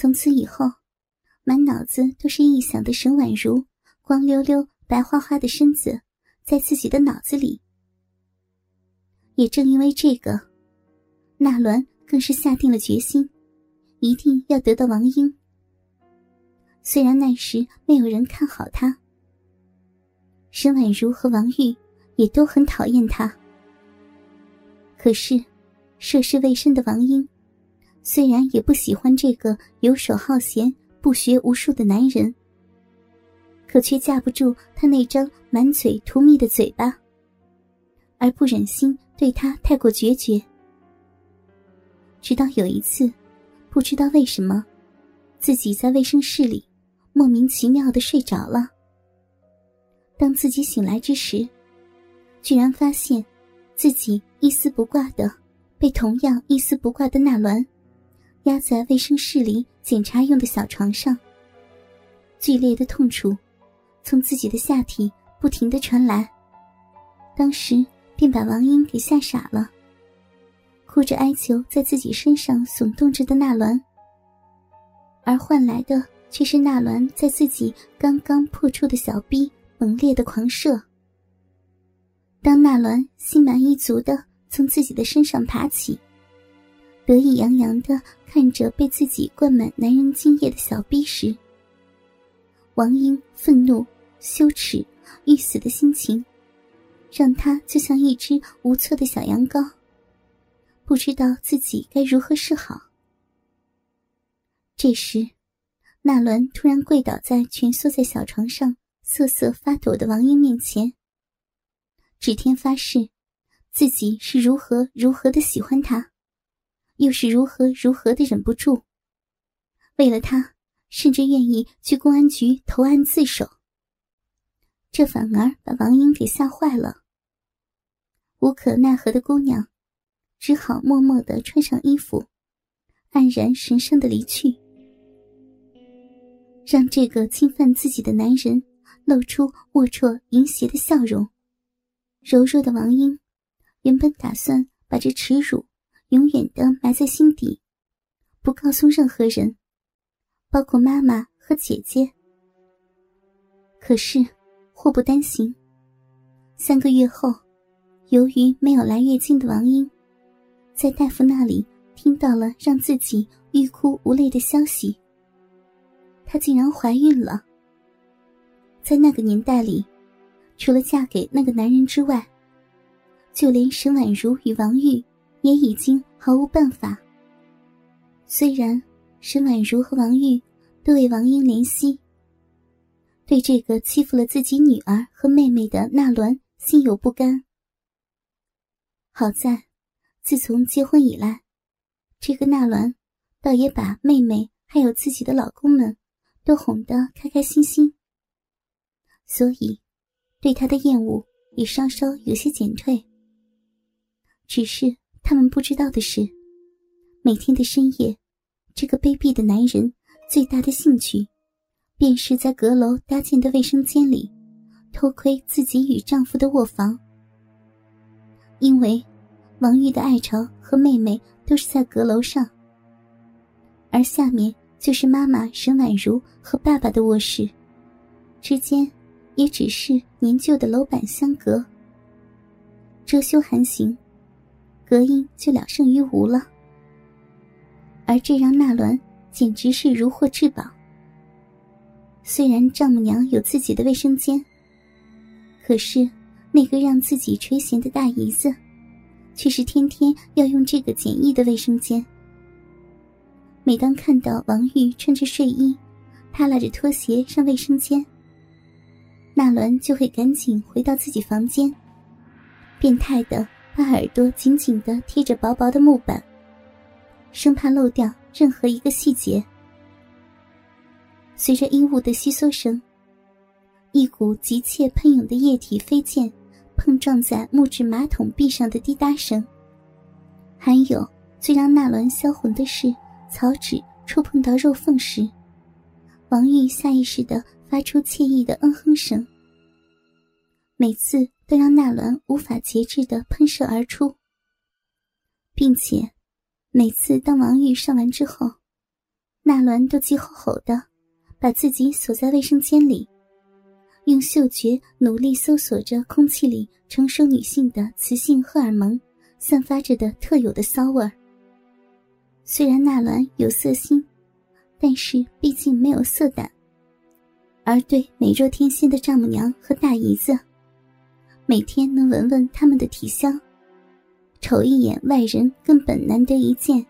从此以后，满脑子都是臆想的沈婉如光溜溜、白花花的身子，在自己的脑子里。也正因为这个，纳兰更是下定了决心，一定要得到王英。虽然那时没有人看好他，沈婉如和王玉也都很讨厌他，可是涉世未深的王英。虽然也不喜欢这个游手好闲、不学无术的男人，可却架不住他那张满嘴涂蜜的嘴巴，而不忍心对他太过决绝。直到有一次，不知道为什么，自己在卫生室里莫名其妙的睡着了。当自己醒来之时，居然发现自己一丝不挂的被同样一丝不挂的纳兰。压在卫生室里检查用的小床上，剧烈的痛楚从自己的下体不停的传来，当时便把王英给吓傻了，哭着哀求在自己身上耸动着的纳鸾，而换来的却是纳鸾在自己刚刚破处的小臂猛烈的狂射。当纳鸾心满意足的从自己的身上爬起。得意洋洋的看着被自己灌满男人精液的小逼时，王英愤怒、羞耻、欲死的心情，让他就像一只无措的小羊羔，不知道自己该如何是好。这时，纳伦突然跪倒在蜷缩在小床上瑟瑟发抖的王英面前，指天发誓，自己是如何如何的喜欢他。又是如何如何的忍不住，为了他，甚至愿意去公安局投案自首。这反而把王英给吓坏了。无可奈何的姑娘，只好默默的穿上衣服，黯然神伤的离去，让这个侵犯自己的男人露出龌龊淫邪的笑容。柔弱的王英，原本打算把这耻辱。永远的埋在心底，不告诉任何人，包括妈妈和姐姐。可是祸不单行，三个月后，由于没有来月经的王英，在大夫那里听到了让自己欲哭无泪的消息，她竟然怀孕了。在那个年代里，除了嫁给那个男人之外，就连沈婉如与王玉。也已经毫无办法。虽然沈婉如和王玉都为王英怜惜，对这个欺负了自己女儿和妹妹的纳伦心有不甘。好在，自从结婚以来，这个纳伦倒也把妹妹还有自己的老公们都哄得开开心心，所以对他的厌恶也稍稍有些减退。只是。他们不知道的是，每天的深夜，这个卑鄙的男人最大的兴趣，便是在阁楼搭建的卫生间里，偷窥自己与丈夫的卧房。因为王玉的爱巢和妹妹都是在阁楼上，而下面就是妈妈沈婉如和爸爸的卧室，之间也只是年旧的楼板相隔，遮羞寒行。隔音就了胜于无了，而这让纳伦简直是如获至宝。虽然丈母娘有自己的卫生间，可是那个让自己垂涎的大姨子，却是天天要用这个简易的卫生间。每当看到王玉穿着睡衣，他拉着拖鞋上卫生间，纳伦就会赶紧回到自己房间，变态的。把耳朵紧紧的贴着薄薄的木板，生怕漏掉任何一个细节。随着衣物的吸缩声，一股急切喷涌的液体飞溅，碰撞在木质马桶壁上的滴答声，还有最让纳伦销魂的是草纸触碰到肉缝时，王玉下意识的发出惬意的嗯哼声。每次都让纳伦无法节制的喷射而出，并且每次当王玉上完之后，纳兰都急吼吼的，把自己锁在卫生间里，用嗅觉努力搜索着空气里成熟女性的雌性荷尔蒙散发着的特有的骚味儿。虽然纳兰有色心，但是毕竟没有色胆，而对美若天仙的丈母娘和大姨子，每天能闻闻他们的体香，瞅一眼外人根本难得一见，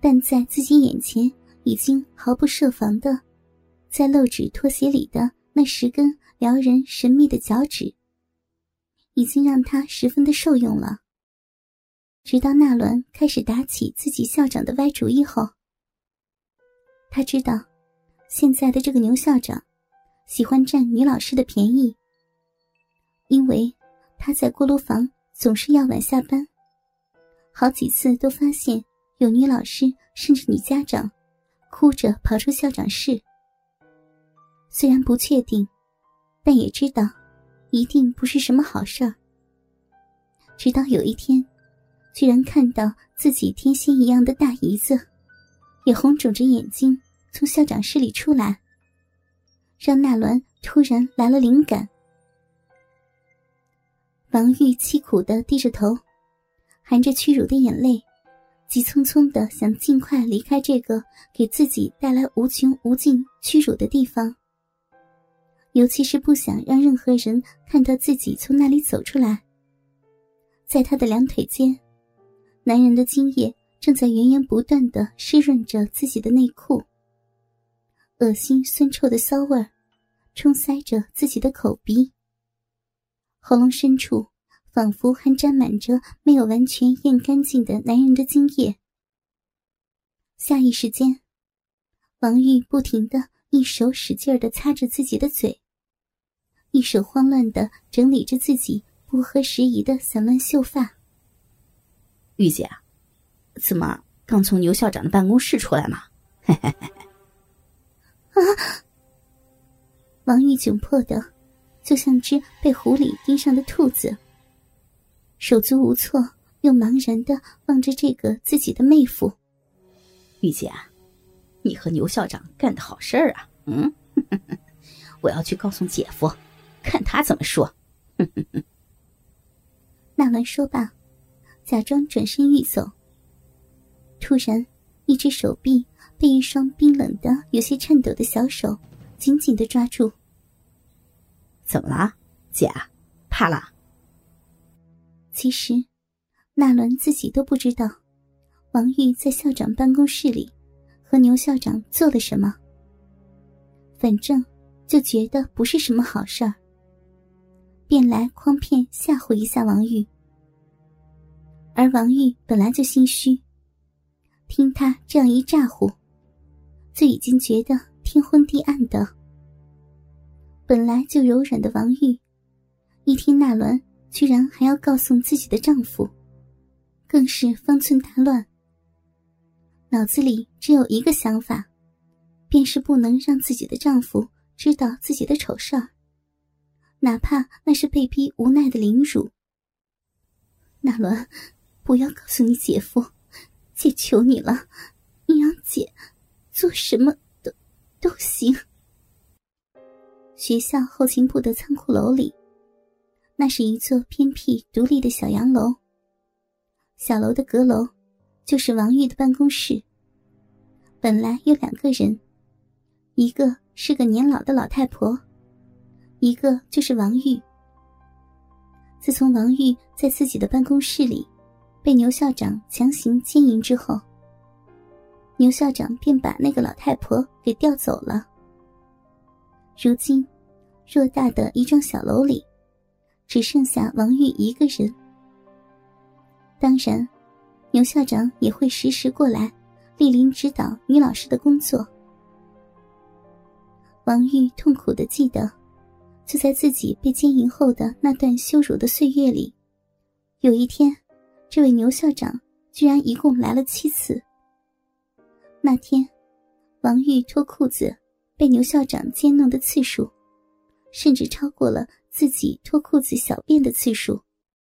但在自己眼前。已经毫不设防的，在露趾拖鞋里的那十根撩人神秘的脚趾，已经让他十分的受用了。直到纳伦开始打起自己校长的歪主意后，他知道，现在的这个牛校长喜欢占女老师的便宜，因为他在锅炉房总是要晚下班，好几次都发现有女老师甚至女家长。哭着跑出校长室，虽然不确定，但也知道，一定不是什么好事儿。直到有一天，居然看到自己天仙一样的大姨子，也红肿着眼睛从校长室里出来，让纳伦突然来了灵感。王玉凄苦的低着头，含着屈辱的眼泪。急匆匆的想尽快离开这个给自己带来无穷无尽屈辱的地方，尤其是不想让任何人看到自己从那里走出来。在他的两腿间，男人的精液正在源源不断的湿润着自己的内裤，恶心酸臭的骚味儿冲塞着自己的口鼻，喉咙深处。仿佛还沾满着没有完全咽干净的男人的精液。下一时间，王玉不停的一手使劲的擦着自己的嘴，一手慌乱的整理着自己不合时宜的散乱秀发。玉姐，怎么刚从牛校长的办公室出来吗？啊！王玉窘迫的，就像只被狐狸盯上的兔子。手足无措，又茫然的望着这个自己的妹夫。玉姐，你和牛校长干的好事儿啊！嗯，我要去告诉姐夫，看他怎么说。纳兰说罢，假装转身欲走。突然，一只手臂被一双冰冷的、有些颤抖的小手紧紧的抓住。怎么了，姐？怕了？其实，纳伦自己都不知道，王玉在校长办公室里和牛校长做了什么。反正就觉得不是什么好事儿，便来诓骗吓唬一下王玉。而王玉本来就心虚，听他这样一咋呼，就已经觉得天昏地暗的。本来就柔软的王玉，一听纳伦。居然还要告诉自己的丈夫，更是方寸大乱。脑子里只有一个想法，便是不能让自己的丈夫知道自己的丑事儿，哪怕那是被逼无奈的凌辱。纳伦，不要告诉你姐夫，姐求你了，你让姐做什么都都行。学校后勤部的仓库楼里。那是一座偏僻独立的小洋楼。小楼的阁楼，就是王玉的办公室。本来有两个人，一个是个年老的老太婆，一个就是王玉。自从王玉在自己的办公室里被牛校长强行奸淫之后，牛校长便把那个老太婆给调走了。如今，偌大的一幢小楼里。只剩下王玉一个人。当然，牛校长也会时时过来莅临指导女老师的工作。王玉痛苦的记得，就在自己被奸淫后的那段羞辱的岁月里，有一天，这位牛校长居然一共来了七次。那天，王玉脱裤子被牛校长奸弄的次数，甚至超过了。自己脱裤子小便的次数。